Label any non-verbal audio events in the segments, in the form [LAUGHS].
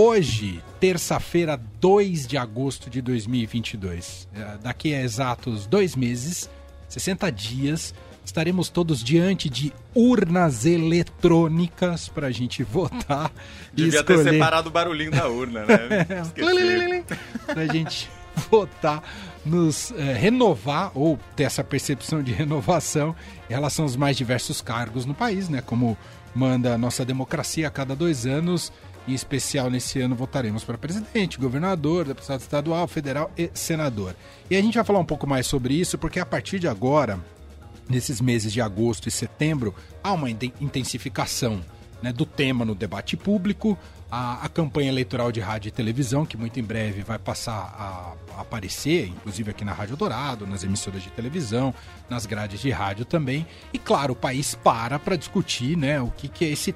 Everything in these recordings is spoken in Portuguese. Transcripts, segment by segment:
Hoje, terça-feira, 2 de agosto de 2022, é, daqui a exatos dois meses, 60 dias, estaremos todos diante de urnas eletrônicas para a gente votar. [LAUGHS] Devia escolher... ter separado o barulhinho da urna, né? [LAUGHS] para a gente votar, nos é, renovar ou ter essa percepção de renovação em relação aos mais diversos cargos no país, né? Como manda a nossa democracia a cada dois anos. Em especial, nesse ano, votaremos para presidente, governador, deputado estadual, federal e senador. E a gente vai falar um pouco mais sobre isso, porque a partir de agora, nesses meses de agosto e setembro, há uma intensificação né, do tema no debate público, a, a, campanha eleitoral de rádio e televisão, que muito em breve vai passar a, aparecer, inclusive aqui na Rádio Dourado, nas emissoras de televisão, nas grades de rádio também. E claro, o país para para discutir né, o que, que é esse,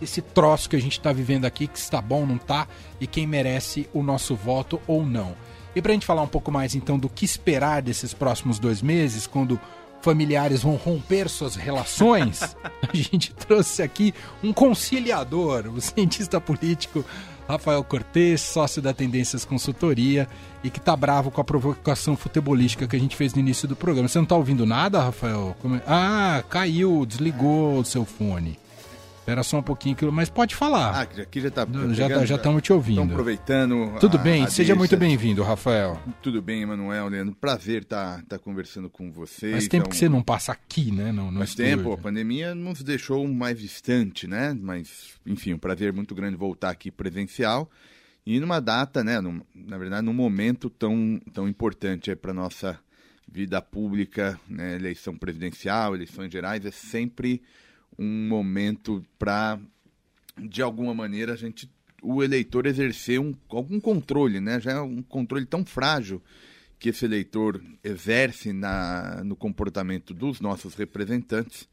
esse troço que a gente está vivendo aqui, que está bom, não está, e quem merece o nosso voto ou não. E para a gente falar um pouco mais então do que esperar desses próximos dois meses, quando familiares vão romper suas relações, [LAUGHS] a gente trouxe aqui um conciliador, o cientista político Rafael Cortes, sócio da Tendências Consultoria e que tá bravo com a provocação futebolística que a gente fez no início do programa. Você não tá ouvindo nada, Rafael? É? Ah, caiu, desligou o seu fone. Espera só um pouquinho, mas pode falar. Ah, aqui já está. Já já estamos te ouvindo. Estamos aproveitando. Tudo a, bem? A Seja muito bem-vindo, Rafael. Tudo bem, Emanuel, Leandro. Prazer estar tá, tá conversando com vocês. Faz tempo então... que você não passa aqui, né? No Faz estúdio. tempo, a pandemia nos deixou mais distante, né? Mas, enfim, um prazer muito grande voltar aqui presencial. E numa data, né? Num, na verdade, num momento tão, tão importante para nossa vida pública, né? eleição presidencial, eleições gerais, é sempre um momento para, de alguma maneira, a gente, o eleitor exercer um, algum controle, né? Já é um controle tão frágil que esse eleitor exerce na, no comportamento dos nossos representantes.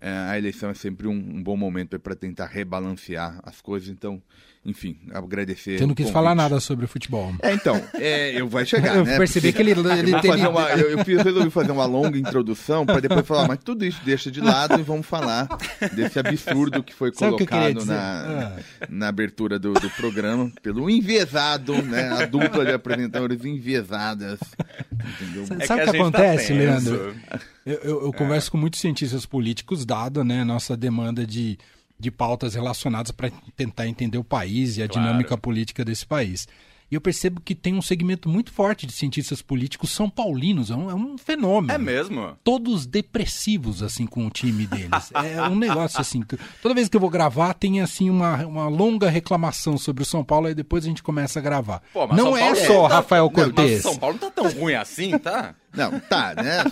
É, a eleição é sempre um, um bom momento para tentar rebalancear as coisas. Então, enfim, agradecer. Você não quis falar nada sobre o futebol. É, então, é, eu vai chegar, [LAUGHS] eu né? percebi que ele, ele eu, teria... uma, eu, eu resolvi fazer uma longa introdução para depois falar, mas tudo isso deixa de lado e vamos falar desse absurdo que foi Sabe colocado que na, ah. na abertura do, do, programa pelo enviesado, né? A dupla de apresentadores enviesadas. Entendeu? Sabe o que, que acontece, tá Leandro? Eu, eu, eu converso com muitos cientistas políticos, dado né, a nossa demanda de de pautas relacionadas para tentar entender o país e a claro. dinâmica política desse país. E eu percebo que tem um segmento muito forte de cientistas políticos são paulinos, é um, é um fenômeno. É mesmo? Todos depressivos, assim, com o time deles. é um negócio assim. Toda vez que eu vou gravar, tem assim uma, uma longa reclamação sobre o São Paulo, e depois a gente começa a gravar. Pô, não é só é, Rafael tá, Cortez. São Paulo não tá tão ruim assim, tá? [LAUGHS] Não, tá, né?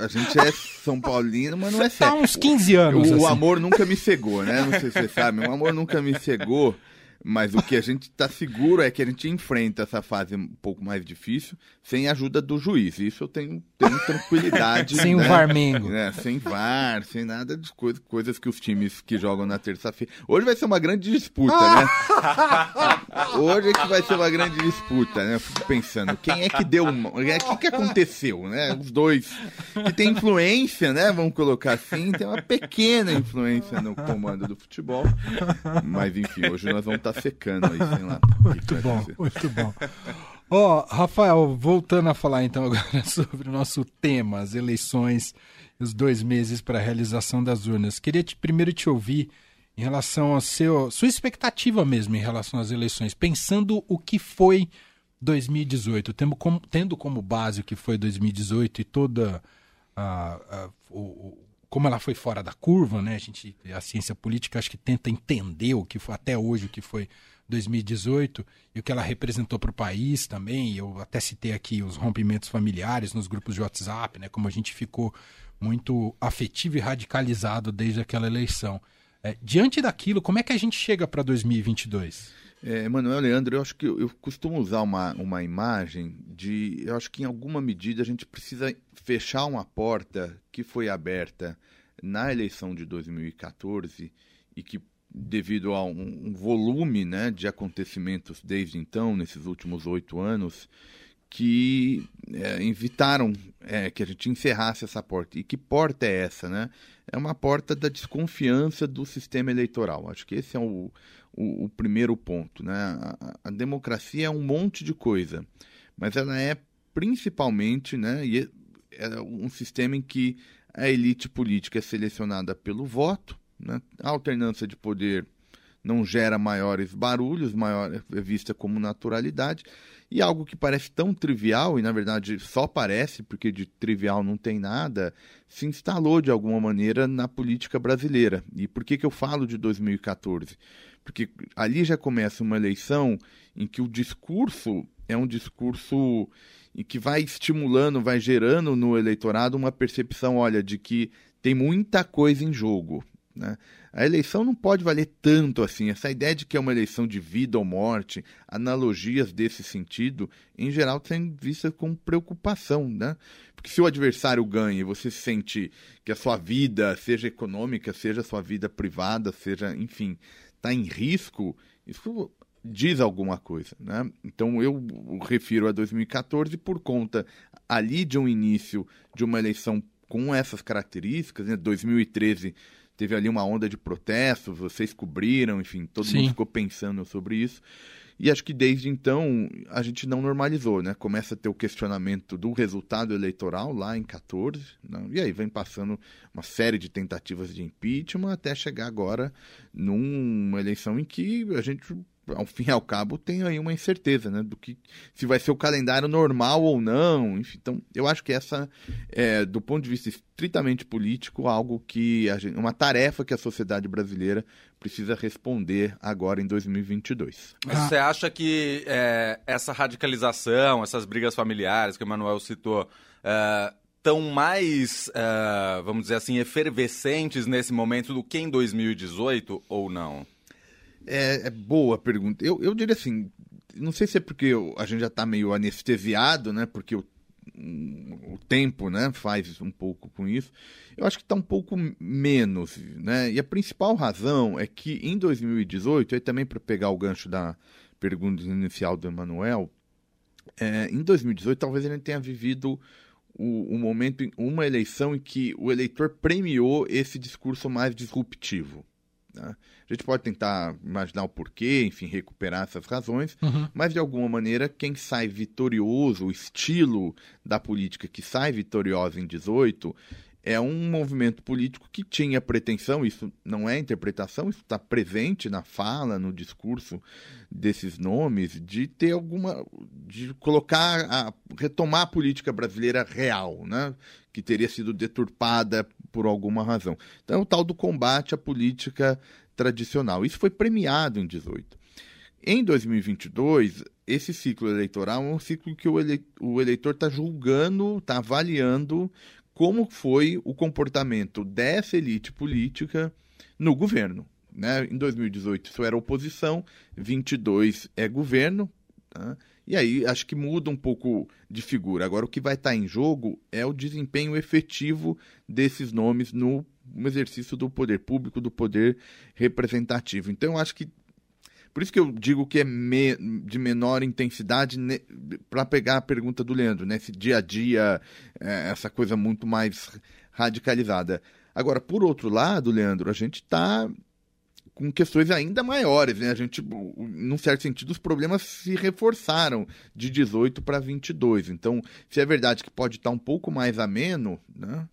A gente é São Paulino, mas não é sério. Tá uns 15 anos. O, assim. o amor nunca me cegou, né? Não sei se você sabe, o amor nunca me cegou. Mas o que a gente está seguro é que a gente enfrenta essa fase um pouco mais difícil sem a ajuda do juiz. Isso eu tenho, tenho tranquilidade. [LAUGHS] sem né? o VAR-mengo. É, sem VAR, sem nada de coisa, coisas que os times que jogam na terça-feira. Hoje vai ser uma grande disputa, né? [LAUGHS] Hoje é que vai ser uma grande disputa, né? Eu fico pensando, quem é que deu uma. O que, que aconteceu, né? Os dois. Que tem influência, né? Vamos colocar assim, tem uma pequena influência no comando do futebol. Mas enfim, hoje nós vamos estar tá secando aí, sei lá. [LAUGHS] Muito bom, muito bom. Ó, oh, Rafael, voltando a falar então agora [LAUGHS] sobre o nosso tema, as eleições, os dois meses para a realização das urnas. Queria te, primeiro te ouvir em relação a seu, sua expectativa mesmo em relação às eleições, pensando o que foi 2018, tendo como, tendo como base o que foi 2018 e toda a, a o, como ela foi fora da curva, né? A gente, a ciência política acho que tenta entender o que foi até hoje o que foi 2018 e o que ela representou para o país também. Eu até citei aqui os rompimentos familiares nos grupos de WhatsApp, né? Como a gente ficou muito afetivo e radicalizado desde aquela eleição. É, diante daquilo, como é que a gente chega para 2022? É, Emanuel Leandro, eu acho que eu, eu, costumo usar uma, uma imagem de. Eu acho que em alguma medida a gente precisa fechar uma porta que foi aberta na eleição de 2014 e que, devido a um, um volume né, de acontecimentos desde então, nesses últimos oito anos, que é, invitaram é, que a gente encerrasse essa porta. E que porta é essa, né? É uma porta da desconfiança do sistema eleitoral. Acho que esse é o, o, o primeiro ponto. Né? A, a, democracia é um monte de coisa, mas ela é principalmente né, é, é um sistema em que a elite política é selecionada pelo voto, né? a alternância de poder não gera maiores barulhos, maior, é vista como naturalidade, e algo que parece tão trivial, e na verdade só parece, porque de trivial não tem nada, se instalou de alguma maneira na política brasileira. E por que, que eu falo de 2014? Porque ali já começa uma eleição em que o discurso é um discurso em que vai estimulando, vai gerando no eleitorado uma percepção, olha, de que tem muita coisa em jogo. Né? A eleição não pode valer tanto assim. Essa ideia de que é uma eleição de vida ou morte, analogias desse sentido, em geral, tem vista com preocupação. Né? Porque se o adversário ganha e você sente que a sua vida, seja econômica, seja a sua vida privada, seja, enfim, está em risco, isso diz alguma coisa. Né? Então eu refiro a 2014 por conta ali de um início de uma eleição com essas características, né? 2013 teve ali uma onda de protestos, vocês cobriram, enfim, todo Sim. mundo ficou pensando sobre isso. E acho que desde então a gente não normalizou, né? Começa a ter o questionamento do resultado eleitoral lá em 14, né? e aí vem passando uma série de tentativas de impeachment até chegar agora numa eleição em que a gente ao fim e ao cabo, tem aí uma incerteza, né? Do que se vai ser o calendário normal ou não. Enfim, então, eu acho que essa, é, do ponto de vista estritamente político, algo que gente, uma tarefa que a sociedade brasileira precisa responder agora em 2022. Mas você acha que é, essa radicalização, essas brigas familiares que o Manuel citou, é, tão mais, é, vamos dizer assim, efervescentes nesse momento do que em 2018 ou não? É, é boa pergunta. Eu, eu diria assim, não sei se é porque eu, a gente já está meio anestesiado, né? Porque o, o tempo né, faz um pouco com isso. Eu acho que está um pouco menos, né? E a principal razão é que em 2018, aí também para pegar o gancho da pergunta inicial do Emanuel, é, em 2018 talvez ele tenha vivido o, o momento, uma eleição em que o eleitor premiou esse discurso mais disruptivo. Né? A gente pode tentar imaginar o porquê, enfim, recuperar essas razões, uhum. mas de alguma maneira, quem sai vitorioso, o estilo da política que sai vitoriosa em 18, é um movimento político que tinha pretensão, isso não é interpretação, isso está presente na fala, no discurso desses nomes, de ter alguma. de colocar, a, retomar a política brasileira real, né? que teria sido deturpada por alguma razão. Então, é o tal do combate à política tradicional. Isso foi premiado em 18. Em 2022, esse ciclo eleitoral é um ciclo que o, ele, o eleitor está julgando, está avaliando como foi o comportamento dessa elite política no governo. Né? Em 2018 isso era oposição, 22 é governo, tá? e aí acho que muda um pouco de figura. Agora o que vai estar tá em jogo é o desempenho efetivo desses nomes no exercício do poder público, do poder representativo. Então acho que por isso que eu digo que é me, de menor intensidade né, para pegar a pergunta do Leandro, né, dia a dia, é, essa coisa muito mais radicalizada. Agora, por outro lado, Leandro, a gente está com questões ainda maiores, né? A gente, num certo sentido, os problemas se reforçaram de 18 para 22. Então, se é verdade que pode estar tá um pouco mais ameno, né?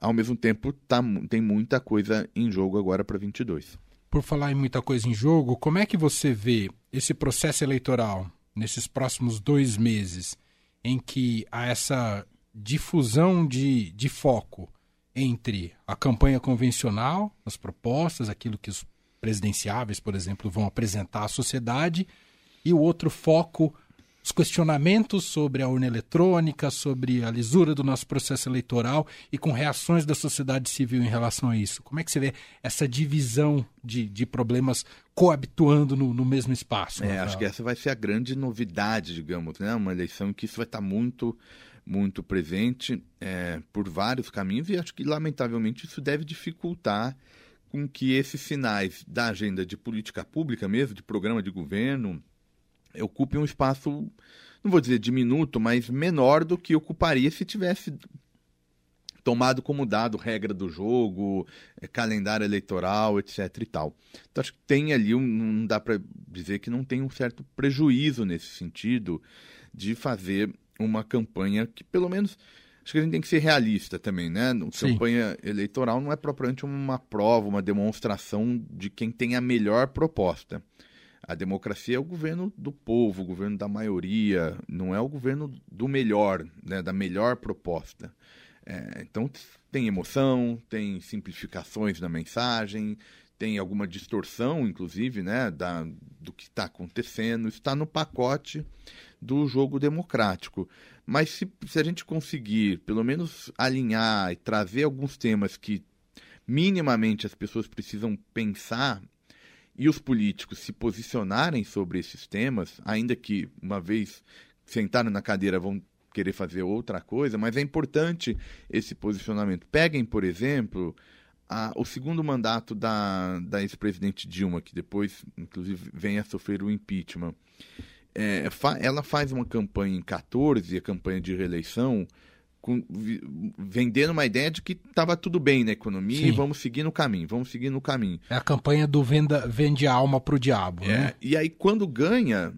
Ao mesmo tempo, tá, tem muita coisa em jogo agora para 22 por falar em muita coisa em jogo, como é que você vê esse processo eleitoral nesses próximos dois meses, em que há essa difusão de, de foco entre a campanha convencional, as propostas, aquilo que os presidenciáveis, por exemplo, vão apresentar à sociedade, e o outro foco os questionamentos sobre a urna eletrônica, sobre a lisura do nosso processo eleitoral e com reações da sociedade civil em relação a isso. Como é que você vê essa divisão de, de problemas coabituando no, no mesmo espaço? É, acho que essa vai ser a grande novidade, digamos, né? Uma eleição que isso vai estar muito, muito presente é, por vários caminhos e acho que, lamentavelmente, isso deve dificultar com que esses sinais da agenda de política pública mesmo, de programa de governo, ocupe um espaço, não vou dizer diminuto, mas menor do que ocuparia se tivesse tomado como dado regra do jogo, é, calendário eleitoral, etc e tal. Então acho que tem ali, um, não dá para dizer que não tem um certo prejuízo nesse sentido de fazer uma campanha que pelo menos acho que a gente tem que ser realista também, né? Sim. Campanha eleitoral não é propriamente uma prova, uma demonstração de quem tem a melhor proposta. A democracia é o governo do povo, o governo da maioria, não é o governo do melhor, né, da melhor proposta. É, então tem emoção, tem simplificações na mensagem, tem alguma distorção, inclusive, né, da, do que está acontecendo, está no pacote do jogo democrático. Mas se, se a gente conseguir, pelo menos, alinhar e trazer alguns temas que minimamente as pessoas precisam pensar e os políticos se posicionarem sobre esses temas, ainda que, uma vez sentaram na cadeira, vão querer fazer outra coisa, mas é importante esse posicionamento. Peguem, por exemplo, a, o segundo mandato da, da ex-presidente Dilma, que depois, inclusive, vem a sofrer o impeachment. É, fa, ela faz uma campanha em 14, a campanha de reeleição, com, vendendo uma ideia de que estava tudo bem na economia Sim. e vamos seguir no caminho, vamos seguir no caminho. É a campanha do venda, vende a alma para o diabo, é, né? E aí, quando ganha,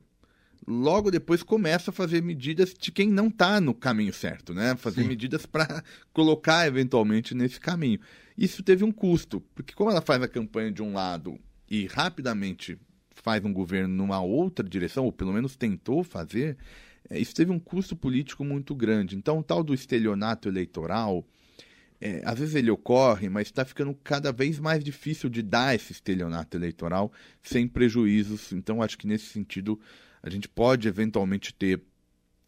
logo depois começa a fazer medidas de quem não está no caminho certo, né? Fazer Sim. medidas para [LAUGHS] colocar eventualmente nesse caminho. Isso teve um custo, porque como ela faz a campanha de um lado e rapidamente faz um governo numa outra direção, ou pelo menos tentou fazer, isso teve um custo político muito grande. Então, o tal do estelionato eleitoral, é, às vezes ele ocorre, mas está ficando cada vez mais difícil de dar esse estelionato eleitoral sem prejuízos. Então, acho que nesse sentido a gente pode eventualmente ter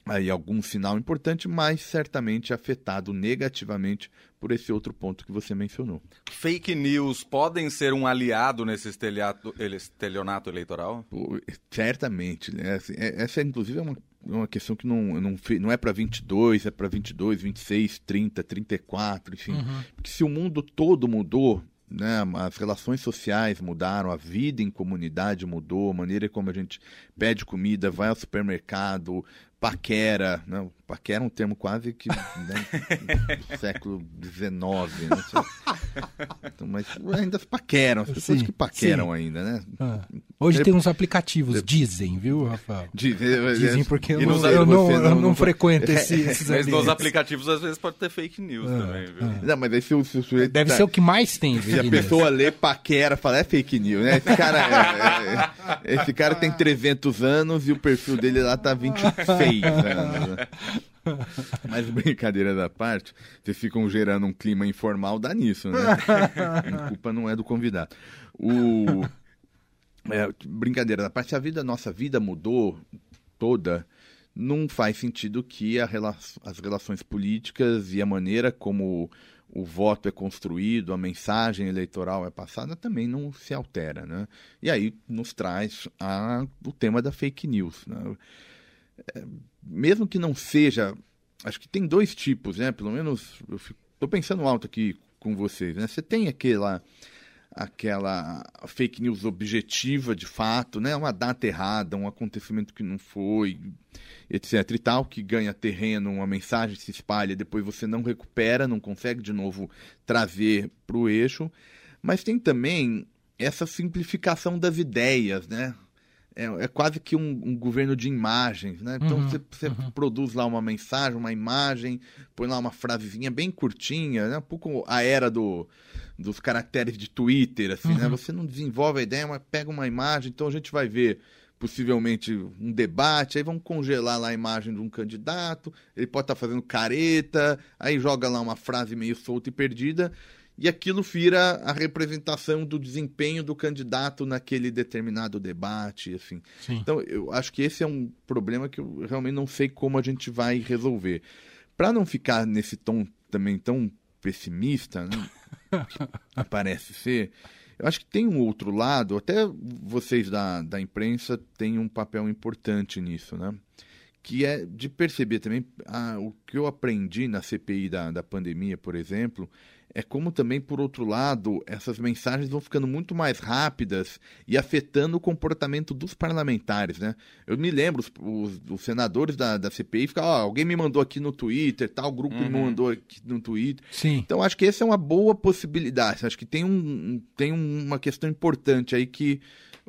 aí algum sinal importante, mas certamente afetado negativamente por esse outro ponto que você mencionou. Fake news podem ser um aliado nesse estelionato eleitoral? certamente. Né? Assim, é, essa, inclusive, é uma, é uma questão que não, não, não é para 22, é para 22, 26, 30, 34, enfim. Uhum. Porque se o mundo todo mudou, né, as relações sociais mudaram, a vida em comunidade mudou, a maneira como a gente pede comida, vai ao supermercado, paquera. Né? Paquera é um termo quase que né, do século XIX. Né? Então, mas ainda paqueram, as pessoas sim, que paqueram sim. ainda, né? Ah. Hoje tem uns aplicativos, dizem, viu, Rafael? Dizem, dizem porque eu não, eu não, eu não, não frequento esse, [LAUGHS] esses Mas nos aplicativos às vezes pode ter fake news ah, também, viu? Ah. Não, mas aí se o, se o sujeito Deve tá... ser o que mais tem, Se a pessoa lê paquera, fala, é fake news, né? Esse cara, é, é, esse cara tem 300 anos e o perfil dele lá tá 26 anos. Né? [LAUGHS] Mas brincadeira da parte, vocês ficam gerando um clima informal, dá nisso, né? [LAUGHS] A culpa não é do convidado. O... É, brincadeira da parte, se a vida, nossa vida mudou toda, não faz sentido que rela... as relações políticas e a maneira como o voto é construído, a mensagem eleitoral é passada, também não se altera, né? E aí nos traz a... o tema da fake news, né? Mesmo que não seja, acho que tem dois tipos, né? Pelo menos eu estou pensando alto aqui com vocês, né? Você tem aquela aquela fake news objetiva de fato, né? Uma data errada, um acontecimento que não foi, etc e tal, que ganha terreno, uma mensagem se espalha, depois você não recupera, não consegue de novo trazer para o eixo. Mas tem também essa simplificação das ideias, né? É, é quase que um, um, governo de imagens, né? Então uhum, você, você uhum. produz lá uma mensagem, uma imagem, põe lá uma frasezinha bem curtinha, né? Um pouco a era do, dos caracteres de Twitter, assim, né? uhum. né? Você não desenvolve a ideia, mas pega uma imagem, então a gente vai ver possivelmente um debate, aí vamos congelar lá a imagem de um candidato, ele pode estar tá fazendo careta, aí joga lá uma frase meio solta e perdida, e aquilo vira a representação do desempenho do candidato naquele determinado debate, assim. Sim. Então, eu acho que esse é um problema que eu realmente não sei como a gente vai resolver. Para não ficar nesse tom também tão pessimista, né, [LAUGHS] que parece ser, eu acho que tem um outro lado, até vocês da, da imprensa têm um papel importante nisso, né? que é de perceber também ah, o que eu aprendi na CPI da, da pandemia, por exemplo, é como também, por outro lado, essas mensagens vão ficando muito mais rápidas e afetando o comportamento dos parlamentares, né? Eu me lembro, os, os, os senadores da, da CPI ficam, oh, alguém me mandou aqui no Twitter, tal grupo uhum. me mandou aqui no Twitter. Sim. Então, acho que essa é uma boa possibilidade. Acho que tem, um, tem uma questão importante aí que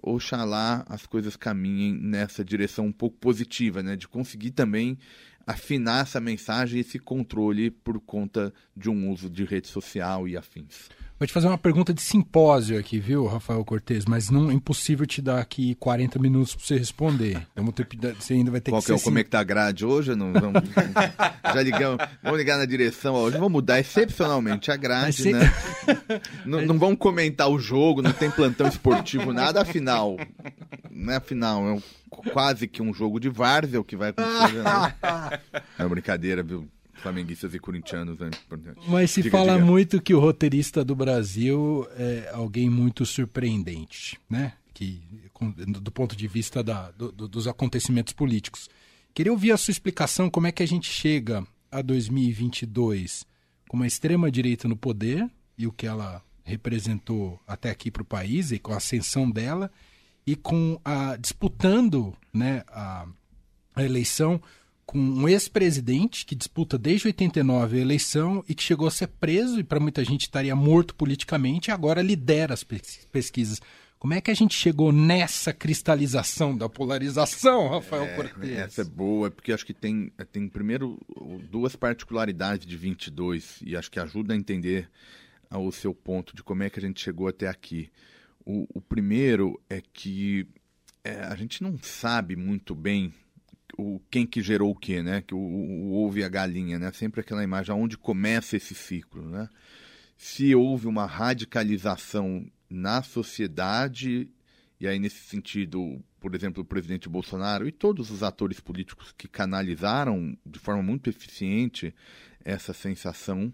oxalá as coisas caminhem nessa direção um pouco positiva, né? De conseguir também afinar essa mensagem e esse controle por conta de um uso de rede social e afins. Vou te fazer uma pergunta de simpósio aqui, viu, Rafael Cortes? Mas não é impossível te dar aqui 40 minutos para você responder. Então você ainda vai ter Qual que, que é o como é que tá a grade hoje? Não, vamos, já ligamos, vamos ligar na direção hoje. Vamos mudar excepcionalmente a grade, né? não, não vamos comentar o jogo, não tem plantão esportivo, nada, afinal. Não é afinal, é um, quase que um jogo de várzea o que vai acontecer. Né? [LAUGHS] É brincadeira, viu? flamenguistas e corintianos. Né? Mas se diga, fala diga. muito que o roteirista do Brasil é alguém muito surpreendente, né? Que, do ponto de vista da, do, dos acontecimentos políticos. Queria ouvir a sua explicação como é que a gente chega a 2022 com uma extrema-direita no poder e o que ela representou até aqui para o país e com a ascensão dela e com a disputando né, a, a eleição com um ex-presidente que disputa desde 89 a eleição e que chegou a ser preso e para muita gente estaria morto politicamente e agora lidera as pesquisas. Como é que a gente chegou nessa cristalização da polarização, Rafael é, Cortes? Essa é boa, porque acho que tem, tem primeiro duas particularidades de 22 e acho que ajuda a entender o seu ponto de como é que a gente chegou até aqui. O, o primeiro é que é, a gente não sabe muito bem o quem que gerou o quê, né? Que o, o ovo e a galinha, né? Sempre aquela imagem aonde começa esse ciclo, né? Se houve uma radicalização na sociedade e aí nesse sentido, por exemplo, o presidente Bolsonaro e todos os atores políticos que canalizaram de forma muito eficiente essa sensação,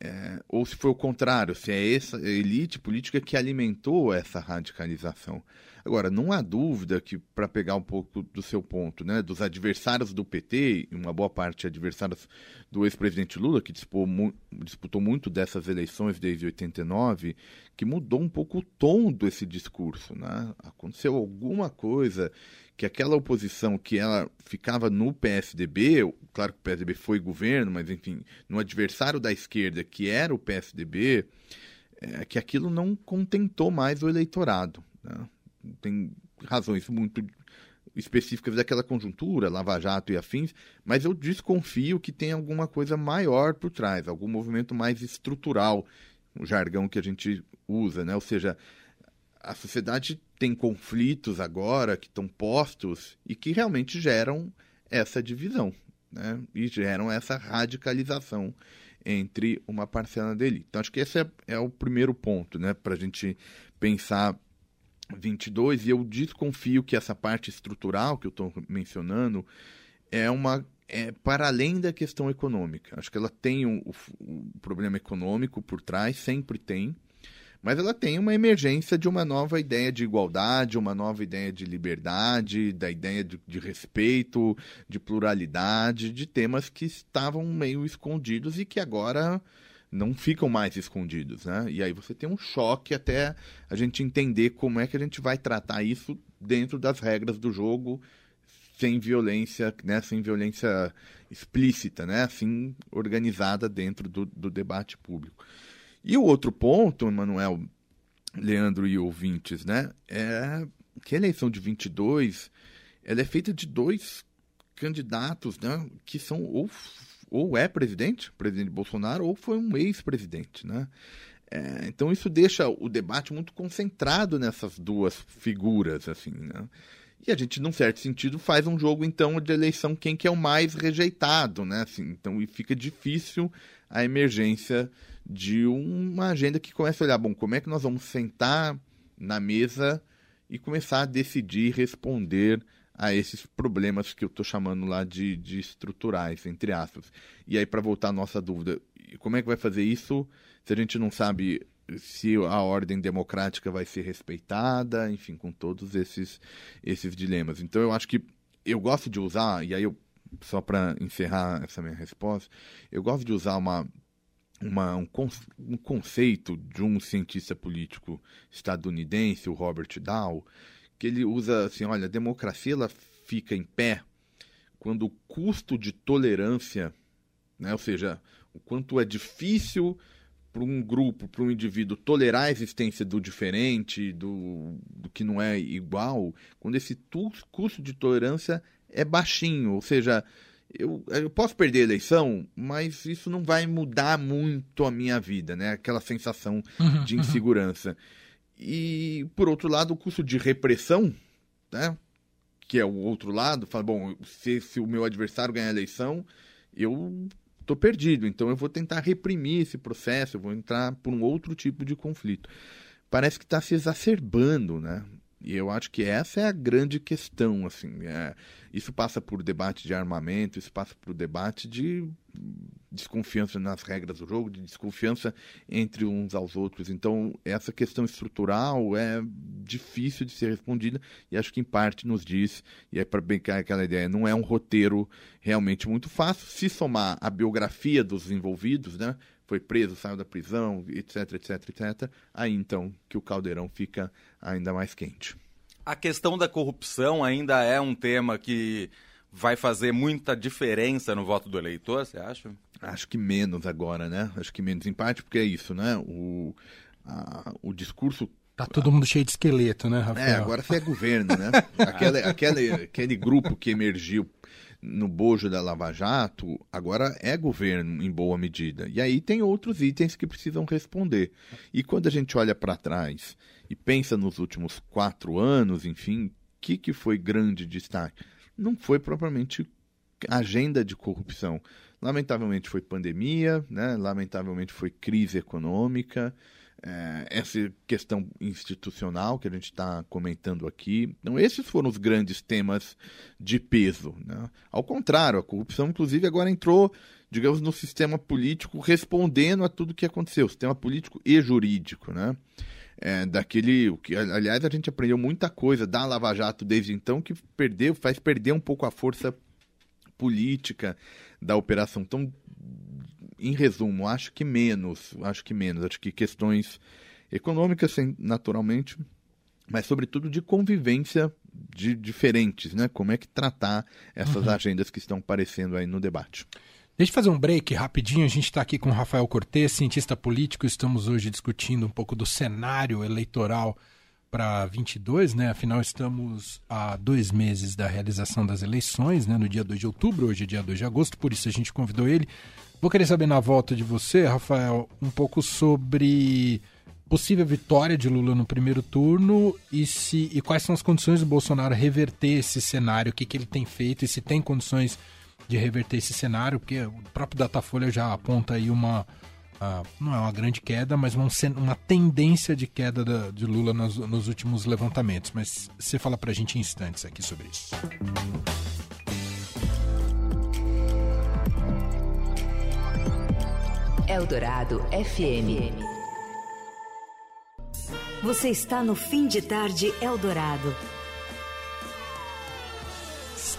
é, ou se foi o contrário, se é essa elite política que alimentou essa radicalização. Agora, não há dúvida que, para pegar um pouco do seu ponto, né, dos adversários do PT, e uma boa parte adversários do ex-presidente Lula, que disputou, mu disputou muito dessas eleições desde 89, que mudou um pouco o tom desse discurso. Né? Aconteceu alguma coisa que aquela oposição que ela ficava no PSDB, claro que o PSDB foi governo, mas enfim, no adversário da esquerda, que era o PSDB, é, que aquilo não contentou mais o eleitorado. Né? tem razões muito específicas daquela conjuntura, Lava Jato e afins, mas eu desconfio que tem alguma coisa maior por trás, algum movimento mais estrutural, o jargão que a gente usa, né? Ou seja, a sociedade tem conflitos agora que estão postos e que realmente geram essa divisão, né? E geram essa radicalização entre uma parcela dele. Então, acho que esse é, é o primeiro ponto, né? Para a gente pensar 22, e eu desconfio que essa parte estrutural que eu estou mencionando é uma é para além da questão econômica. Acho que ela tem o, o, o, problema econômico por trás, sempre tem, mas ela tem uma emergência de uma nova ideia de igualdade, uma nova ideia de liberdade, da ideia de, de respeito, de pluralidade, de temas que estavam meio escondidos e que agora não ficam mais escondidos, né? E aí você tem um choque até a gente entender como é que a gente vai tratar isso dentro das regras do jogo, sem violência, né? Sem violência explícita, né? Assim, organizada dentro do, do debate público. E o outro ponto, Manuel, Leandro e ouvintes, né? É que a eleição de 22, ela é feita de dois candidatos, né? Que são ou ou é presidente, presidente Bolsonaro, ou foi um ex-presidente, né? É, então isso deixa o debate muito concentrado nessas duas figuras, assim, né? E a gente, num certo sentido, faz um jogo, então, de eleição quem que é o mais rejeitado, né? Assim, então, e fica difícil a emergência de uma agenda que começa a olhar, bom, como é que nós vamos sentar na mesa e começar a decidir, responder a esses problemas que eu estou chamando lá de, de estruturais, entre aspas. E aí, para voltar à nossa dúvida, como é que vai fazer isso se a gente não sabe se a ordem democrática vai ser respeitada, enfim, com todos esses, esses dilemas. Então, eu acho que eu gosto de usar, e aí eu só para encerrar essa minha resposta, eu gosto de usar uma, uma, um, um, conceito de um cientista político estadunidense, o Robert Dow, que ele usa assim, olha, a democracia ela fica em pé quando o custo de tolerância, né, ou seja, o quanto é difícil para um grupo, para um indivíduo tolerar a existência do diferente, do, do que não é igual, quando esse custo de tolerância é baixinho, ou seja, eu, eu posso perder a eleição, mas isso não vai mudar muito a minha vida, né? Aquela sensação uhum, de uhum. insegurança. Uhum. E, por outro lado, o custo de repressão, né? Que é o outro lado, fala, bom, se, se o meu adversário ganhar a eleição, eu estou perdido, então eu vou tentar reprimir esse processo, eu vou entrar por um outro tipo de conflito. Parece que está se exacerbando, né? E eu acho que essa é a grande questão, assim. É, isso passa por debate de armamento, isso passa por debate de desconfiança nas regras do jogo, de desconfiança entre uns aos outros. Então, essa questão estrutural é difícil de ser respondida e acho que em parte nos diz, e é para brincar aquela ideia, não é um roteiro realmente muito fácil. Se somar a biografia dos envolvidos, né? Foi preso, saiu da prisão, etc, etc, etc. Aí então que o caldeirão fica ainda mais quente. A questão da corrupção ainda é um tema que vai fazer muita diferença no voto do eleitor, você acha? Acho que menos agora, né? Acho que menos em parte porque é isso, né? O, a, o discurso Tá todo mundo cheio de esqueleto, né, Rafael? É, agora você é governo, né? [LAUGHS] aquele, aquele, aquele grupo que emergiu no bojo da Lava Jato, agora é governo em boa medida. E aí tem outros itens que precisam responder. E quando a gente olha para trás e pensa nos últimos quatro anos, enfim, o que, que foi grande destaque? não foi propriamente agenda de corrupção. Lamentavelmente foi pandemia, né? lamentavelmente foi crise econômica, é, essa questão institucional que a gente está comentando aqui. Então, esses foram os grandes temas de peso. Né? Ao contrário, a corrupção, inclusive, agora entrou, digamos, no sistema político respondendo a tudo o que aconteceu, sistema político e jurídico. Né? é, daquele. O que, aliás, a gente aprendeu muita coisa da Lava Jato desde então que perdeu, faz perder um pouco a força política da operação. Então, em resumo, acho que menos, acho que menos, acho que questões econômicas, naturalmente, mas sobretudo de convivência de diferentes, né? Como é que tratar essas uhum. agendas que estão aparecendo aí no debate. Deixa eu fazer um break rapidinho. A gente está aqui com o Rafael Cortes, cientista político. Estamos hoje discutindo um pouco do cenário eleitoral para 22, né? Afinal, estamos a dois meses da realização das eleições, né? No dia 2 de outubro, hoje é dia 2 de agosto, por isso a gente convidou ele. Vou querer saber na volta de você, Rafael, um pouco sobre possível vitória de Lula no primeiro turno e se e quais são as condições do Bolsonaro reverter esse cenário, o que, que ele tem feito e se tem condições de reverter esse cenário, porque o próprio Datafolha já aponta aí uma. Uh, não é uma grande queda, mas uma, uma tendência de queda da, de Lula nos, nos, últimos levantamentos. Mas você fala pra gente em instantes aqui sobre isso. Eldorado FM. Você está no fim de tarde Eldorado.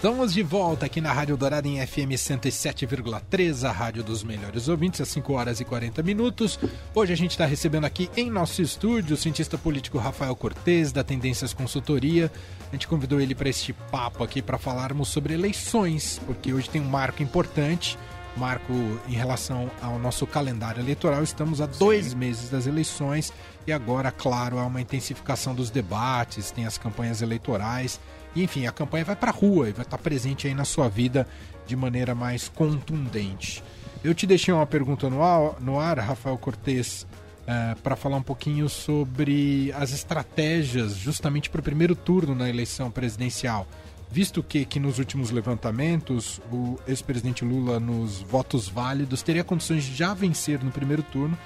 Estamos de volta aqui na Rádio Dourada em FM 107,3, a rádio dos melhores ouvintes, às 5 horas e 40 minutos. Hoje a gente está recebendo aqui em nosso estúdio o cientista político Rafael Cortes, da Tendências Consultoria. A gente convidou ele para este papo aqui para falarmos sobre eleições, porque hoje tem um marco importante marco em relação ao nosso calendário eleitoral. Estamos a dois Sim. meses das eleições e agora, claro, há uma intensificação dos debates, tem as campanhas eleitorais. E, enfim, a campanha vai para a rua e vai estar presente aí na sua vida de maneira mais contundente. Eu te deixei uma pergunta no ar, Rafael Cortes, é, para falar um pouquinho sobre as estratégias justamente para o primeiro turno na eleição presidencial. Visto que, que nos últimos levantamentos o ex-presidente Lula, nos votos válidos, teria condições de já vencer no primeiro turno.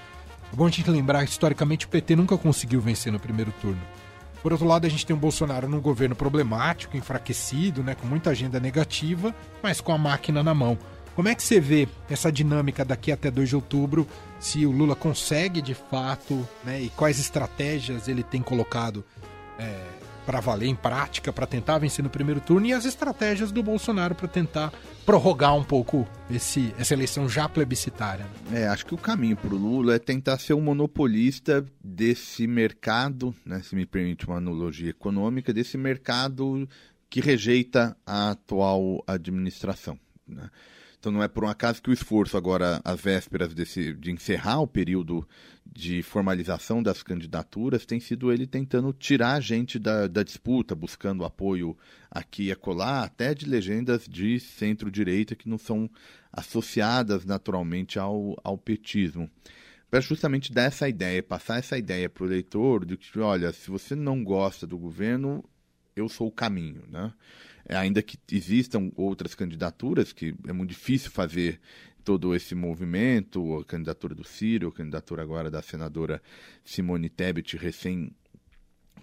É bom a gente lembrar historicamente, o PT nunca conseguiu vencer no primeiro turno. Por outro lado, a gente tem o Bolsonaro num governo problemático, enfraquecido, né, com muita agenda negativa, mas com a máquina na mão. Como é que você vê essa dinâmica daqui até 2 de outubro? Se o Lula consegue de fato, né, e quais estratégias ele tem colocado é, para valer em prática, para tentar vencer no primeiro turno, e as estratégias do Bolsonaro para tentar prorrogar um pouco esse, essa eleição já plebiscitária. Né? É, acho que o caminho para o Lula é tentar ser um monopolista desse mercado, né, se me permite uma analogia econômica, desse mercado que rejeita a atual administração. Né? Então não é por um acaso que o esforço agora, às vésperas desse, de encerrar o período de formalização das candidaturas, tem sido ele tentando tirar a gente da, da disputa, buscando apoio aqui e acolá, até de legendas de centro-direita que não são associadas naturalmente ao, ao petismo. Para justamente dar essa ideia, passar essa ideia para o eleitor de que, olha, se você não gosta do governo, eu sou o caminho, né? É, ainda que existam outras candidaturas, que é muito difícil fazer todo esse movimento, a candidatura do Ciro, a candidatura agora da senadora Simone Tebet, recém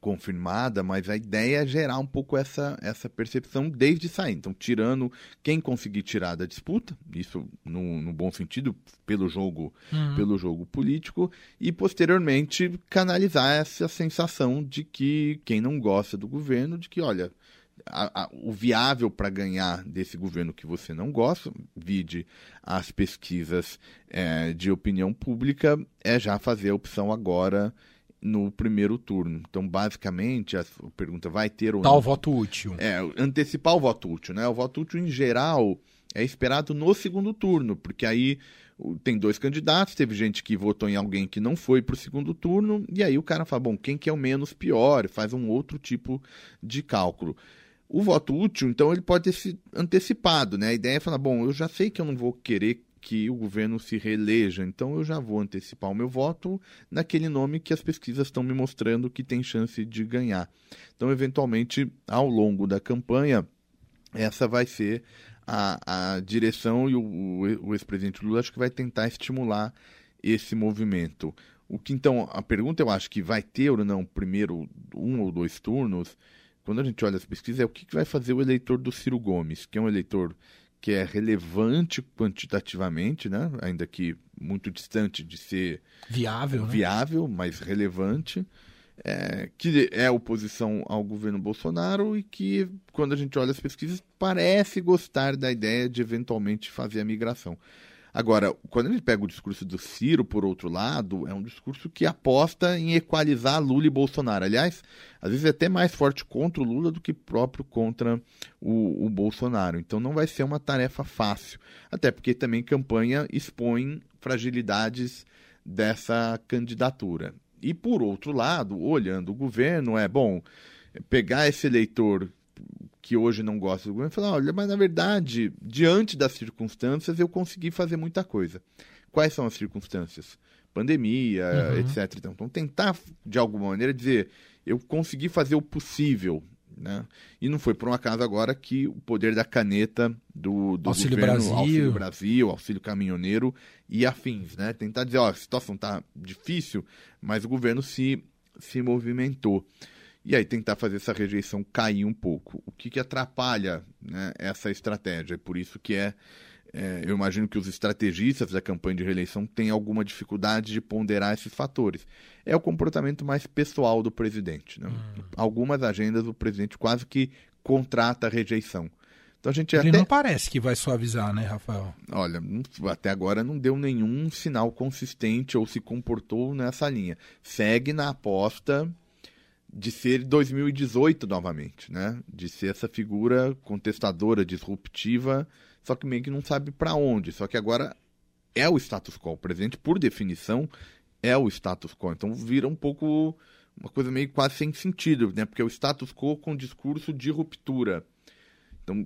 confirmada, mas a ideia é gerar um pouco essa, essa percepção desde sair. Então, tirando quem conseguir tirar da disputa, isso no, no bom sentido, pelo jogo, uhum. pelo jogo político, e posteriormente canalizar essa sensação de que quem não gosta do governo, de que, olha, a, a, o viável para ganhar desse governo que você não gosta, vide as pesquisas é, de opinião pública, é já fazer a opção agora no primeiro turno. Então, basicamente, a pergunta vai ter ou Tal não. voto útil. É, antecipar o voto útil, né? O voto útil, em geral, é esperado no segundo turno, porque aí tem dois candidatos, teve gente que votou em alguém que não foi para o segundo turno, e aí o cara fala, bom, quem que é o menos pior? Faz um outro tipo de cálculo. O voto útil, então, ele pode ter antecipado, né? A ideia é falar, bom, eu já sei que eu não vou querer que o governo se reeleja, então eu já vou antecipar o meu voto naquele nome que as pesquisas estão me mostrando que tem chance de ganhar. Então, eventualmente, ao longo da campanha, essa vai ser a, a direção e o, o ex-presidente Lula acho que vai tentar estimular esse movimento. O que então, a pergunta eu acho que vai ter ou não primeiro um ou dois turnos, quando a gente olha as pesquisas, é o que vai fazer o eleitor do Ciro Gomes, que é um eleitor que é relevante quantitativamente, né? ainda que muito distante de ser viável, viável né? mas relevante, é, que é oposição ao governo Bolsonaro e que, quando a gente olha as pesquisas, parece gostar da ideia de eventualmente fazer a migração. Agora, quando gente pega o discurso do Ciro, por outro lado, é um discurso que aposta em equalizar Lula e Bolsonaro. Aliás, às vezes é até mais forte contra o Lula do que próprio contra o, o Bolsonaro. Então não vai ser uma tarefa fácil. Até porque também campanha expõe fragilidades dessa candidatura. E por outro lado, olhando o governo, é bom pegar esse eleitor que hoje não gosta do governo, falar, olha, mas na verdade, diante das circunstâncias, eu consegui fazer muita coisa. Quais são as circunstâncias? Pandemia, uhum. etc. Então, tentar, de alguma maneira, dizer, eu consegui fazer o possível. Né? E não foi por um acaso agora que o poder da caneta do, do Auxílio governo, Brasil. Auxílio Brasil, Auxílio Caminhoneiro e afins, né? Tentar dizer, ó, a situação está difícil, mas o governo se, se movimentou e aí tentar fazer essa rejeição cair um pouco. O que, que atrapalha né, essa estratégia? É por isso que é, é, eu imagino que os estrategistas da campanha de reeleição têm alguma dificuldade de ponderar esses fatores. É o comportamento mais pessoal do presidente. Né? Hum. Algumas agendas o presidente quase que contrata a rejeição. Então a gente Ele até... não parece que vai suavizar, né, Rafael? Olha, até agora não deu nenhum sinal consistente ou se comportou nessa linha. Segue na aposta de ser 2018 novamente, né? De ser essa figura contestadora, disruptiva, só que meio que não sabe para onde. Só que agora é o status quo. O presidente, por definição, é o status quo. Então vira um pouco uma coisa meio quase sem sentido, né? Porque é o status quo com discurso de ruptura. Então,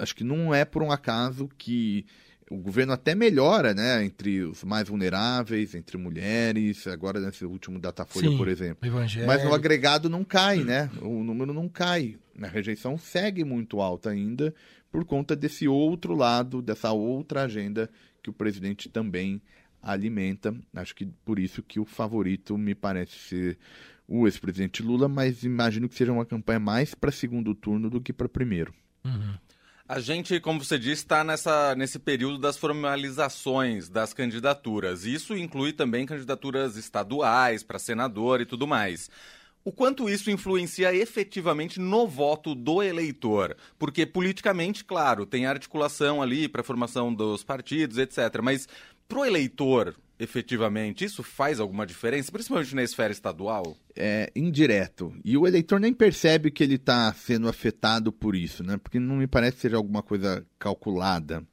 acho que não é por um acaso que o governo até melhora, né, entre os mais vulneráveis, entre mulheres, agora nesse último Datafolha, Sim, por exemplo. Mas no agregado não cai, né? O número não cai. A rejeição segue muito alta ainda por conta desse outro lado, dessa outra agenda que o presidente também alimenta. Acho que por isso que o favorito me parece ser o ex-presidente Lula, mas imagino que seja uma campanha mais para segundo turno do que para primeiro. Uhum. A gente, como você disse, está nesse período das formalizações das candidaturas. Isso inclui também candidaturas estaduais para senador e tudo mais. o quanto isso influencia efetivamente no voto do eleitor. Porque politicamente, claro, tem articulação ali para a formação dos partidos, etc. Mas para o eleitor, efetivamente, isso faz alguma diferença, principalmente na esfera estadual? É indireto. E o eleitor nem percebe que ele está sendo afetado por isso, né? Porque não me parece ser alguma coisa calculada.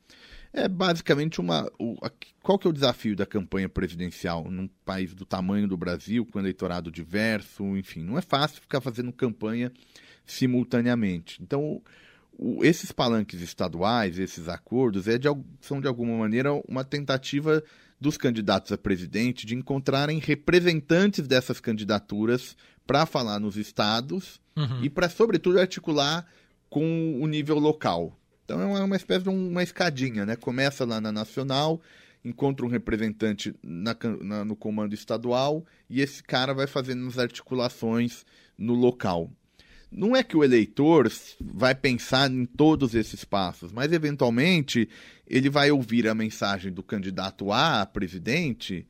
É basicamente uma. O, a, qual que é o desafio da campanha presidencial num país do tamanho do Brasil, com eleitorado diverso, enfim, não é fácil ficar fazendo campanha simultaneamente. Então, o, esses palanques estaduais, esses acordos, é de, são de alguma maneira uma tentativa dos candidatos a presidente de encontrarem representantes dessas candidaturas para falar nos estados uhum. e para, sobretudo, articular com o nível local. Então é uma espécie de uma escadinha, né? Começa lá na nacional, encontra um representante na, na, no comando estadual e esse cara vai fazendo as articulações no local. Não é que o eleitor vai pensar em todos esses passos, mas eventualmente ele vai ouvir a mensagem do candidato A a presidente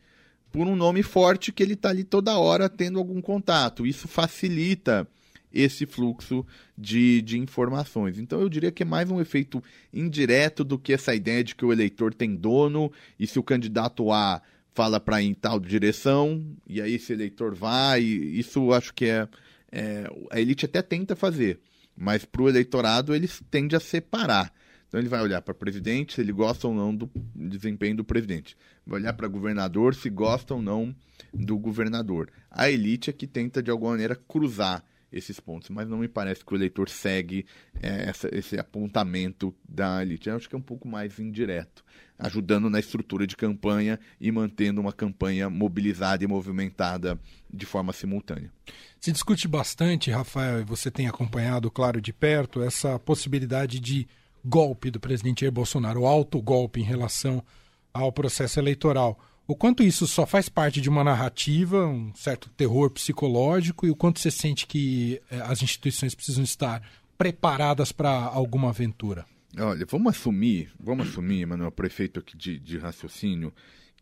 por um nome forte que ele está ali toda hora tendo algum contato. Isso facilita esse fluxo de, de informações. Então eu diria que é mais um efeito indireto do que essa ideia de que o eleitor tem dono e se o candidato A fala para ir em tal direção, e aí esse eleitor vai, isso acho que é, é a elite até tenta fazer, mas para o eleitorado eles tendem a separar. Então ele vai olhar para presidente, se ele gosta ou não do desempenho do presidente. Vai olhar para governador, se gosta ou não do governador. A elite é que tenta, de alguma maneira, cruzar esses pontos, mas não me parece que o eleitor segue é, essa, esse apontamento da elite. Eu acho que é um pouco mais indireto, ajudando na estrutura de campanha e mantendo uma campanha mobilizada e movimentada de forma simultânea. Se discute bastante, Rafael, e você tem acompanhado, claro, de perto, essa possibilidade de golpe do presidente Jair Bolsonaro, o alto golpe em relação ao processo eleitoral o quanto isso só faz parte de uma narrativa, um certo terror psicológico, e o quanto você sente que eh, as instituições precisam estar preparadas para alguma aventura? Olha, vamos assumir, vamos assumir, Manuel, prefeito aqui de, de raciocínio,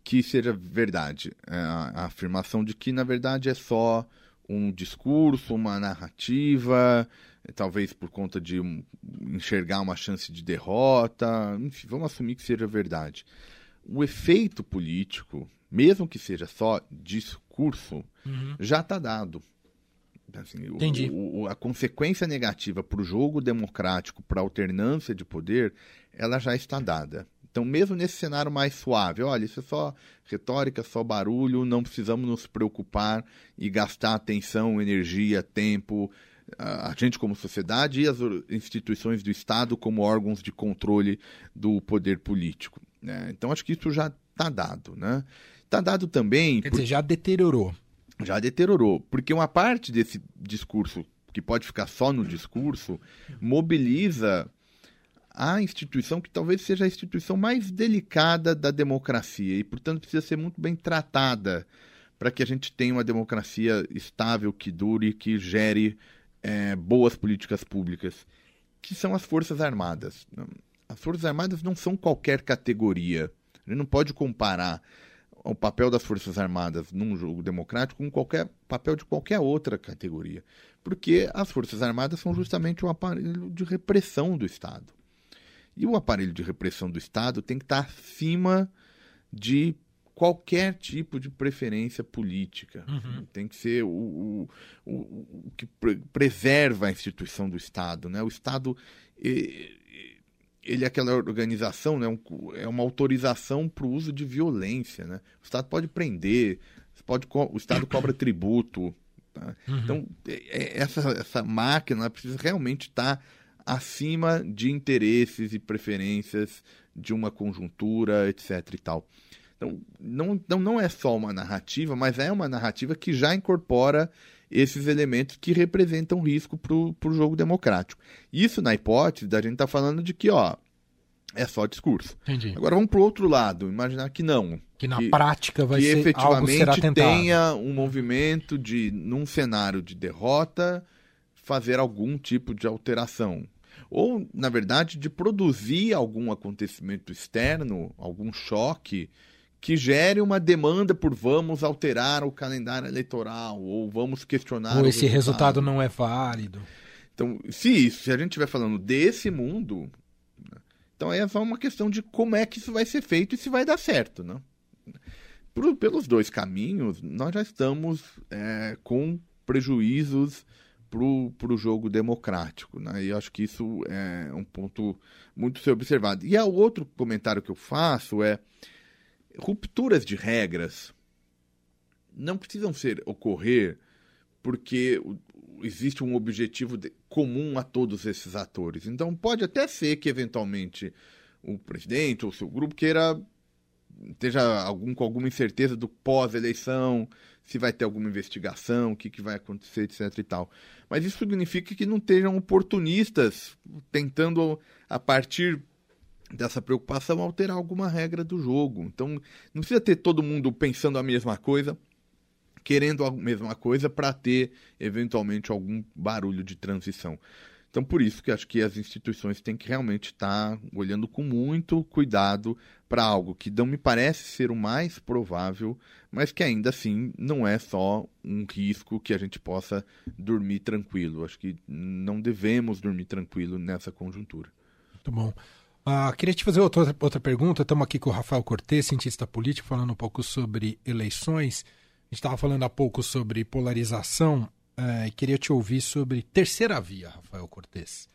que seja verdade é, a, a afirmação de que, na verdade, é só um discurso, uma narrativa, talvez por conta de um, enxergar uma chance de derrota, enfim, vamos assumir que seja verdade o efeito político, mesmo que seja só discurso, uhum. já está dado. Assim, Entendi. O, o, a consequência negativa para o jogo democrático, para a alternância de poder, ela já está dada. Então, mesmo nesse cenário mais suave, olha, isso é só retórica, só barulho, não precisamos nos preocupar e gastar atenção, energia, tempo, a gente como sociedade e as instituições do Estado como órgãos de controle do poder político. Né? Então acho que isso já está dado. Né? Está dado também. Quer por... dizer, já deteriorou. Já deteriorou. Porque uma parte desse discurso, que pode ficar só no discurso, mobiliza a instituição que talvez seja a instituição mais delicada da democracia e, portanto, precisa ser muito bem tratada para que a gente tenha uma democracia estável, que dure, que gere é, boas políticas públicas, que são as Forças Armadas. As Forças Armadas não são qualquer categoria. A gente não pode comparar o papel das Forças Armadas num jogo democrático com qualquer papel de qualquer outra categoria. Porque as Forças Armadas são justamente um aparelho de repressão do Estado. E o aparelho de repressão do Estado tem que estar acima de qualquer tipo de preferência política. Uhum. Tem que ser o, o, o, o que pre preserva a instituição do Estado. Né? O Estado ele é aquela organização, né, um, é uma autorização para o uso de violência. Né? O Estado pode prender, pode, o Estado cobra tributo. Tá? Uhum. Então, é, é, essa, essa máquina precisa realmente estar acima de interesses e preferências de uma conjuntura, etc. e tal. Então, não, não, não é só uma narrativa, mas é uma narrativa que já incorpora esses elementos que representam risco para o jogo democrático. Isso na hipótese da gente estar tá falando de que, ó, é só discurso. Entendi. Agora vamos para o outro lado, imaginar que não. Que na que, prática vai que ser efetivamente algo será tenha um movimento de, num cenário de derrota, fazer algum tipo de alteração. Ou, na verdade, de produzir algum acontecimento externo, algum choque que gere uma demanda por vamos alterar o calendário eleitoral ou vamos questionar. Ou esse resultado. resultado não é válido. Então, se, se a gente estiver falando desse mundo, então é só uma questão de como é que isso vai ser feito e se vai dar certo. Né? Por, pelos dois caminhos, nós já estamos é, com prejuízos para o jogo democrático. Né? E eu acho que isso é um ponto muito ser observado. E o outro comentário que eu faço é rupturas de regras não precisam ser ocorrer porque existe um objetivo de, comum a todos esses atores. Então pode até ser que eventualmente o presidente ou seu grupo queira esteja algum, com alguma incerteza do pós-eleição, se vai ter alguma investigação, o que, que vai acontecer, etc e tal. Mas isso significa que não estejam oportunistas tentando, a partir dessa preocupação, alterar alguma regra do jogo. Então, não precisa ter todo mundo pensando a mesma coisa, querendo a mesma coisa para ter, eventualmente, algum barulho de transição. Então, por isso que acho que as instituições têm que realmente estar olhando com muito cuidado para algo que não me parece ser o mais provável, mas que ainda assim não é só um risco que a gente possa dormir tranquilo. Acho que não devemos dormir tranquilo nessa conjuntura. Muito bom. Uh, queria te fazer outra, outra pergunta. Estamos aqui com o Rafael Cortes, cientista político, falando um pouco sobre eleições. A gente estava falando há pouco sobre polarização uh, queria te ouvir sobre terceira via, Rafael Cortes.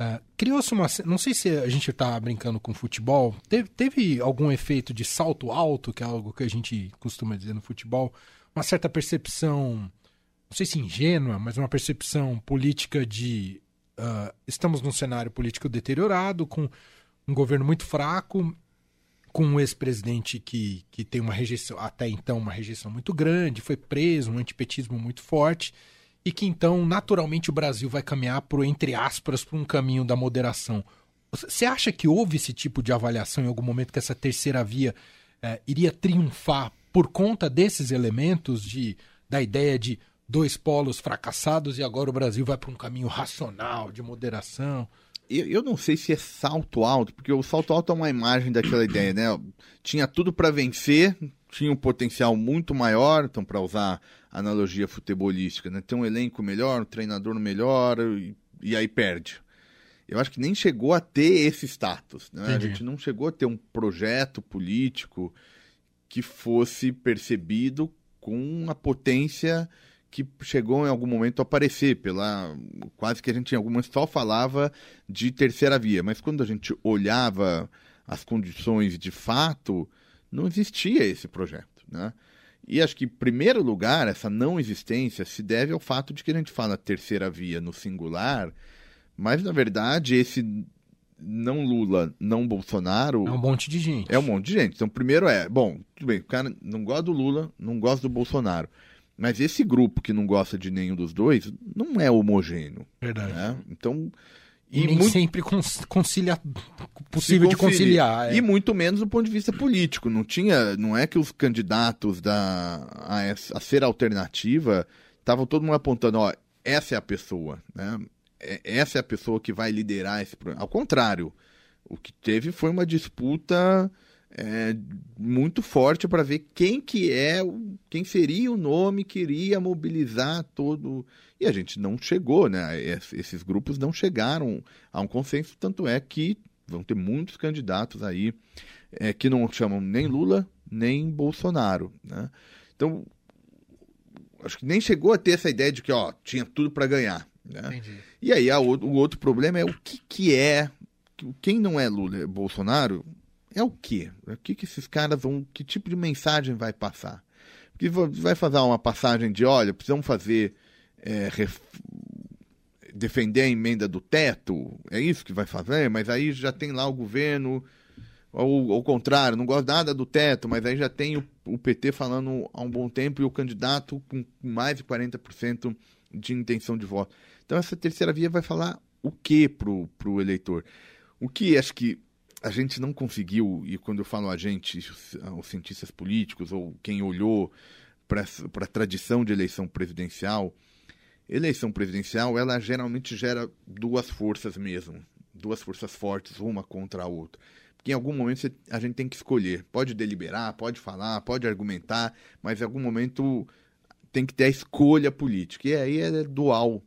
Uh, Criou-se uma. Não sei se a gente está brincando com futebol. Teve, teve, algum efeito de salto alto, que é algo que a gente costuma dizer no futebol? Uma certa percepção, não sei se ingênua, mas uma percepção política de. Uh, estamos num cenário político deteriorado, com um governo muito fraco, com um ex-presidente que, que tem uma rejeição, até então, uma rejeição muito grande, foi preso, um antipetismo muito forte e que então, naturalmente, o Brasil vai caminhar por, entre aspas, por um caminho da moderação. Você acha que houve esse tipo de avaliação em algum momento que essa terceira via eh, iria triunfar por conta desses elementos de, da ideia de dois polos fracassados e agora o Brasil vai para um caminho racional, de moderação? Eu, eu, não sei se é salto alto, porque o salto alto é uma imagem daquela ideia, né? Tinha tudo para vencer, tinha um potencial muito maior, então para usar analogia futebolística, né? Tem um elenco melhor, um treinador melhor e, e, aí perde. Eu acho que nem chegou a ter esse status, né? A gente não chegou a ter um projeto político que fosse percebido com a potência que chegou em algum momento a aparecer pela quase que a gente em algum momento só falava de terceira via, mas quando a gente olhava as condições de fato, não existia esse projeto, né? E acho que, em primeiro lugar, essa não existência se deve ao fato de que a gente fala terceira via no singular, mas, na verdade, esse não Lula, não Bolsonaro. É um monte de gente. É um monte de gente. Então, primeiro é, bom, tudo bem, o cara não gosta do Lula, não gosta do Bolsonaro. Mas esse grupo que não gosta de nenhum dos dois não é homogêneo. Verdade. Né? Então, e, nem muito... sempre concilia... possível de conciliar. É. E muito menos do ponto de vista político. Não tinha, não é que os candidatos da a, a ser alternativa estavam todo mundo apontando, ó, essa é a pessoa, né? É, essa é a pessoa que vai liderar esse programa. Ao contrário, o que teve foi uma disputa é, muito forte para ver quem que é, quem seria o nome que iria mobilizar todo. E a gente não chegou, né? Esses grupos não chegaram a um consenso, tanto é que vão ter muitos candidatos aí é, que não chamam nem Lula nem Bolsonaro, né? Então, acho que nem chegou a ter essa ideia de que ó, tinha tudo para ganhar. Né? E aí a, o outro problema é o que, que é. Quem não é Lula e Bolsonaro é o quê? O que, que esses caras vão. Que tipo de mensagem vai passar? Porque vai fazer uma passagem de: olha, precisamos fazer. É, ref... defender a emenda do teto, é isso que vai fazer, mas aí já tem lá o governo, ou ao contrário, não gosta nada do teto, mas aí já tem o, o PT falando há um bom tempo e o candidato com mais de 40% de intenção de voto. Então essa terceira via vai falar o que para o eleitor? O que acho que a gente não conseguiu, e quando eu falo a gente, os cientistas políticos ou quem olhou para a tradição de eleição presidencial, eleição presidencial ela geralmente gera duas forças mesmo, duas forças fortes, uma contra a outra. Porque em algum momento a gente tem que escolher. Pode deliberar, pode falar, pode argumentar, mas em algum momento tem que ter a escolha política. E aí é dual.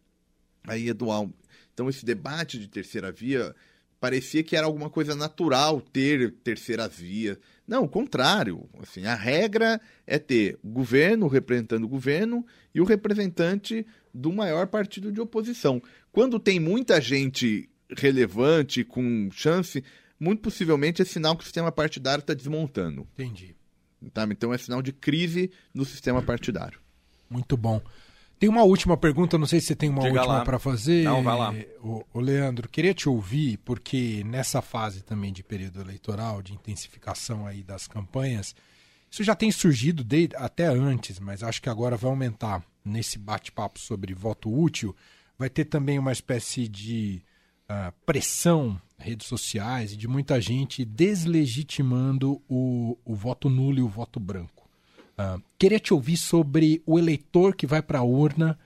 Aí é dual. Então esse debate de terceira via parecia que era alguma coisa natural ter terceira via. Não, o contrário. Assim, a regra é ter governo representando o governo e o representante do maior partido de oposição. Quando tem muita gente relevante, com chance, muito possivelmente é sinal que o sistema partidário está desmontando. Entendi. Tá? Então é sinal de crise no sistema partidário. Muito bom. Tem uma última pergunta, não sei se você tem uma Diga última para fazer. Não, vai lá. O, o Leandro, queria te ouvir, porque nessa fase também de período eleitoral, de intensificação aí das campanhas, isso já tem surgido até antes, mas acho que agora vai aumentar nesse bate-papo sobre voto útil. Vai ter também uma espécie de uh, pressão redes sociais e de muita gente deslegitimando o, o voto nulo e o voto branco. Uh, queria te ouvir sobre o eleitor que vai para a urna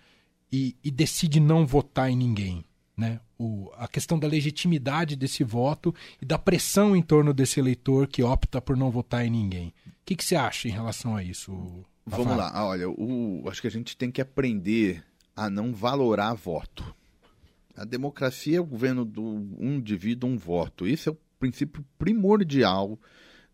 e, e, decide não votar em ninguém. Né? O, a questão da legitimidade desse voto e da pressão em torno desse eleitor que opta por não votar em ninguém. O que, que você acha em relação a isso? Rafael? Vamos lá. Ah, olha, o, acho que a gente tem que aprender a não valorar voto. A democracia é o governo do um indivíduo, um voto. Esse é o princípio primordial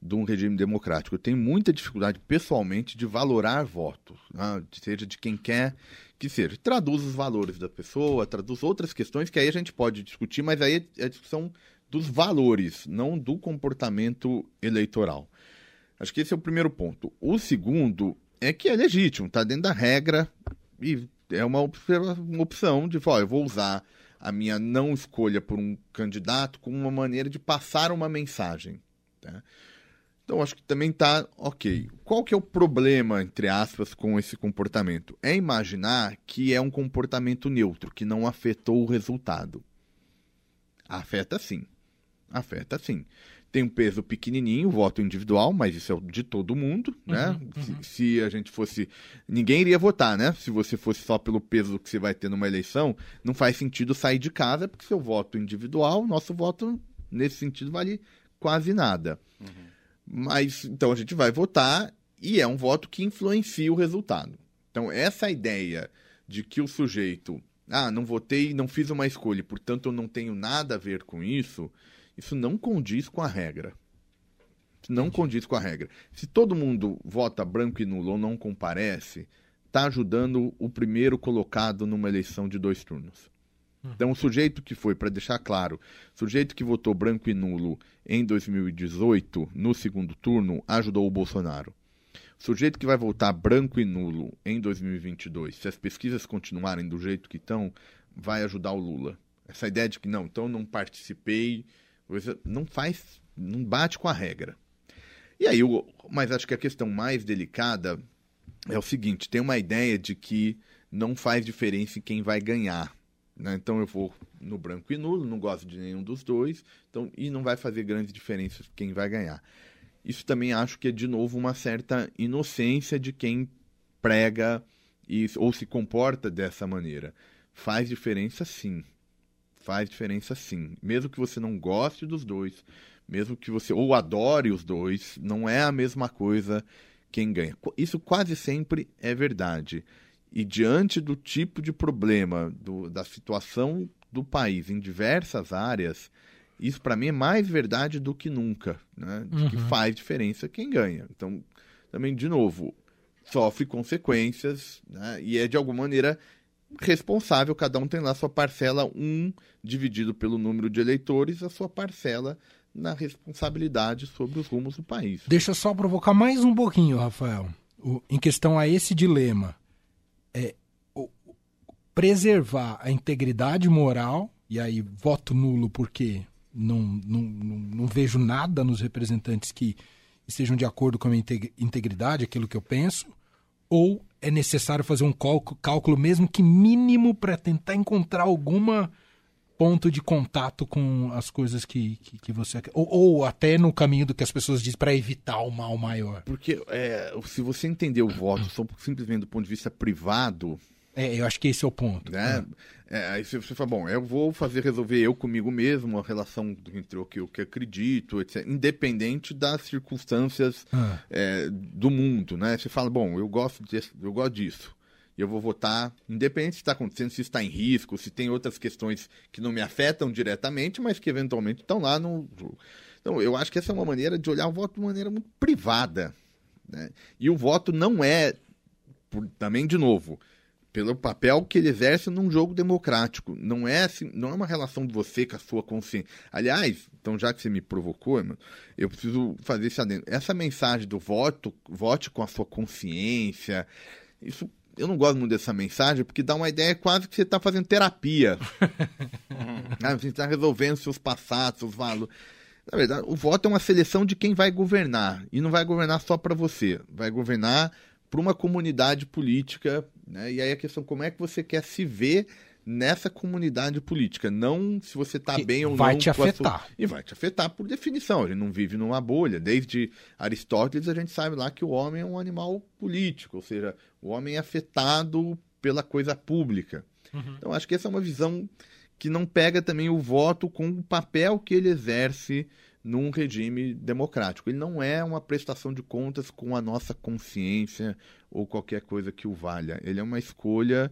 de um regime democrático. Eu tenho muita dificuldade, pessoalmente, de valorar votos, né? seja de quem quer que seja. Traduz os valores da pessoa, traduz outras questões que aí a gente pode discutir, mas aí é a discussão dos valores, não do comportamento eleitoral. Acho que esse é o primeiro ponto. O segundo é que é legítimo, está dentro da regra e é uma, opção de, ó, eu vou usar a minha não escolha por um candidato como uma maneira de passar uma mensagem. Tá? Então acho que também está ok. Qual que é o problema, entre aspas, com esse comportamento? É imaginar que é um comportamento neutro, que não afetou o resultado. Afeta sim. Afeta sim. Tem um peso pequenininho, voto individual, mas isso é de todo mundo, né? Uhum, uhum. Se, se, a gente fosse. Ninguém iria votar, né? Se você fosse só pelo peso que você vai ter numa eleição, não faz sentido sair de casa, porque seu voto individual, nosso voto, nesse sentido, vale quase nada. Uhum. Mas então a gente vai votar e é um voto que influencia o resultado. Então, essa ideia de que o sujeito, ah, não votei, não fiz uma escolha, portanto eu não tenho nada a ver com isso, isso não condiz com a regra. Isso não condiz com a regra. Se todo mundo vota branco e nulo ou não comparece, está ajudando o primeiro colocado numa eleição de dois turnos. Então, o sujeito que foi, para deixar claro, sujeito que votou branco e nulo em 2018, no segundo turno, ajudou o Bolsonaro. O sujeito que vai votar branco e nulo em 2022, se as pesquisas continuarem do jeito que estão, vai ajudar o Lula. Essa ideia de que não, então não participei, não faz, não bate com a regra. E aí, mas acho que a questão mais delicada é o seguinte: tem uma ideia de que não faz diferença em quem vai ganhar. Né? Então eu vou no branco e nulo, não gosto de nenhum dos dois, então, e não vai fazer grande diferença quem vai ganhar. Isso também acho que é, de novo, uma certa inocência de quem prega e, ou se comporta dessa maneira. Faz diferença sim. Faz diferença sim. Mesmo que você não goste dos dois, mesmo que você ou adore os dois, não é a mesma coisa quem ganha. Isso quase sempre é verdade. E diante do tipo de problema, do, da situação do país em diversas áreas, isso para mim é mais verdade do que nunca, né? De uhum. que faz diferença quem ganha. Então, também, de novo, sofre consequências, né? E é de alguma maneira responsável, cada um tem lá sua parcela, um dividido pelo número de eleitores, a sua parcela na responsabilidade sobre os rumos do país. Deixa eu só provocar mais um pouquinho, Rafael, o, em questão a esse dilema preservar a integridade moral, e aí voto nulo porque não, não, não, não vejo nada nos representantes que estejam de acordo com a minha integridade, aquilo que eu penso, ou é necessário fazer um cálculo, mesmo que mínimo para tentar encontrar alguma ponto de contato com as coisas que, que, que você ou, ou, até no caminho do que as pessoas dizem para evitar o mal maior. Porque é, se você entender o voto simplesmente do ponto de vista privado, É, eu acho que esse é o ponto. Né? É, aí você, você fala, bom, eu vou fazer resolver eu comigo mesmo, a relação entre o que eu que acredito, etc., independente das circunstâncias Ah. é, do mundo, né? Você fala, bom, eu gosto, desse, eu gosto disso. E eu vou votar, independente se está acontecendo, se está em risco, se tem outras questões que não me afetam diretamente, mas que eventualmente estão lá no. Então, eu acho que essa é uma maneira de olhar o voto de maneira muito privada. Né? E o voto não é, por- também de novo, pelo papel que ele exerce num jogo democrático. Não é assim, não é uma relação de você com a sua consciência. Aliás, então já que você me provocou, eu preciso fazer esse adendo. Essa mensagem do voto, vote com a sua consciência, isso eu não gosto muito dessa mensagem porque dá uma ideia quase que você está fazendo terapia. [LAUGHS] Ah, você está resolvendo seus passados, seus valores. Na verdade, o voto é uma seleção de quem vai governar. E não vai governar só para você. Vai governar para uma comunidade política. Né? E aí a questão como é que você quer se ver nessa comunidade política. Não se você está bem ou vai não. te com a afetar. sua- E vai te afetar por definição. A gente não vive numa bolha. Desde Aristóteles a gente sabe lá que o homem é um animal político. Ou seja, o homem é afetado pela coisa pública. Então acho que essa é uma visão que não pega também o voto com o papel que ele exerce num regime democrático. Ele não é uma prestação de contas com a nossa consciência ou qualquer coisa que o valha. Ele é uma escolha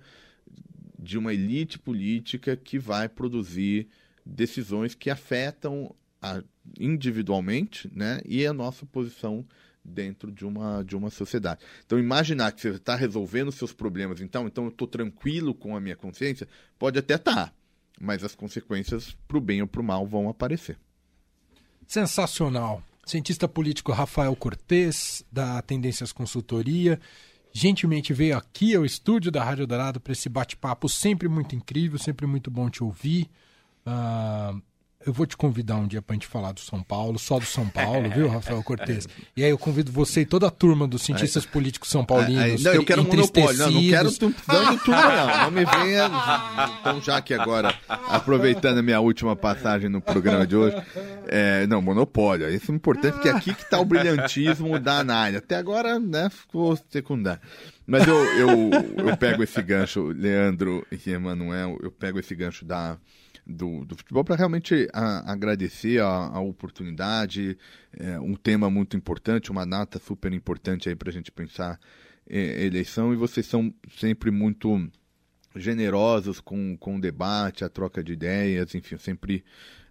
de uma elite política que vai produzir decisões que afetam a- individualmente né, e a nossa posição dentro de uma, de uma sociedade. Então, imaginar que você está resolvendo seus problemas, então, então eu estou tranquilo com a minha consciência, pode até estar, mas as consequências, para o bem ou para o mal, vão aparecer. Sensacional. Cientista político Rafael Cortez, da Tendências Consultoria, gentilmente veio aqui ao estúdio da Rádio Dourado para esse bate-papo sempre muito incrível, sempre muito bom te ouvir. Ah, eu vou te convidar um dia para a gente falar do São Paulo, só do São Paulo, viu, [LAUGHS] Rafael Cortez? E aí eu convido você e toda a turma dos cientistas políticos são paulinos. Não, eu quero monopólio. Não, não quero entristecidos. tu precisando de tudo, não. Não me venha. Então, já que agora, aproveitando a minha última passagem no programa de hoje, é, não, monopólio. Isso é importante, porque aqui que está o brilhantismo da análise. Até agora, né, ficou secundário. Mas eu, eu, eu pego esse gancho, Leandro e Emanuel, eu pego esse gancho da, do, do futebol para realmente a- agradecer a, a oportunidade, é, um tema muito importante, uma data super importante aí para a gente pensar é, eleição. E vocês são sempre muito generosos com, com o debate, a troca de ideias, enfim, sempre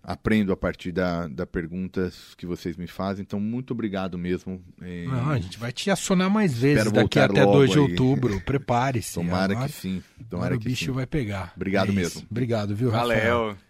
aprendo a partir da, da perguntas que vocês me fazem, então muito obrigado mesmo. é, Não, a gente vai te acionar mais vezes Espero daqui até logo 2 de aí. outubro. [LAUGHS] Prepare-se. tomara Agora- que sim, tomara o que bicho sim. vai pegar. Obrigado É mesmo. Obrigado, viu, Rafael? Valeu.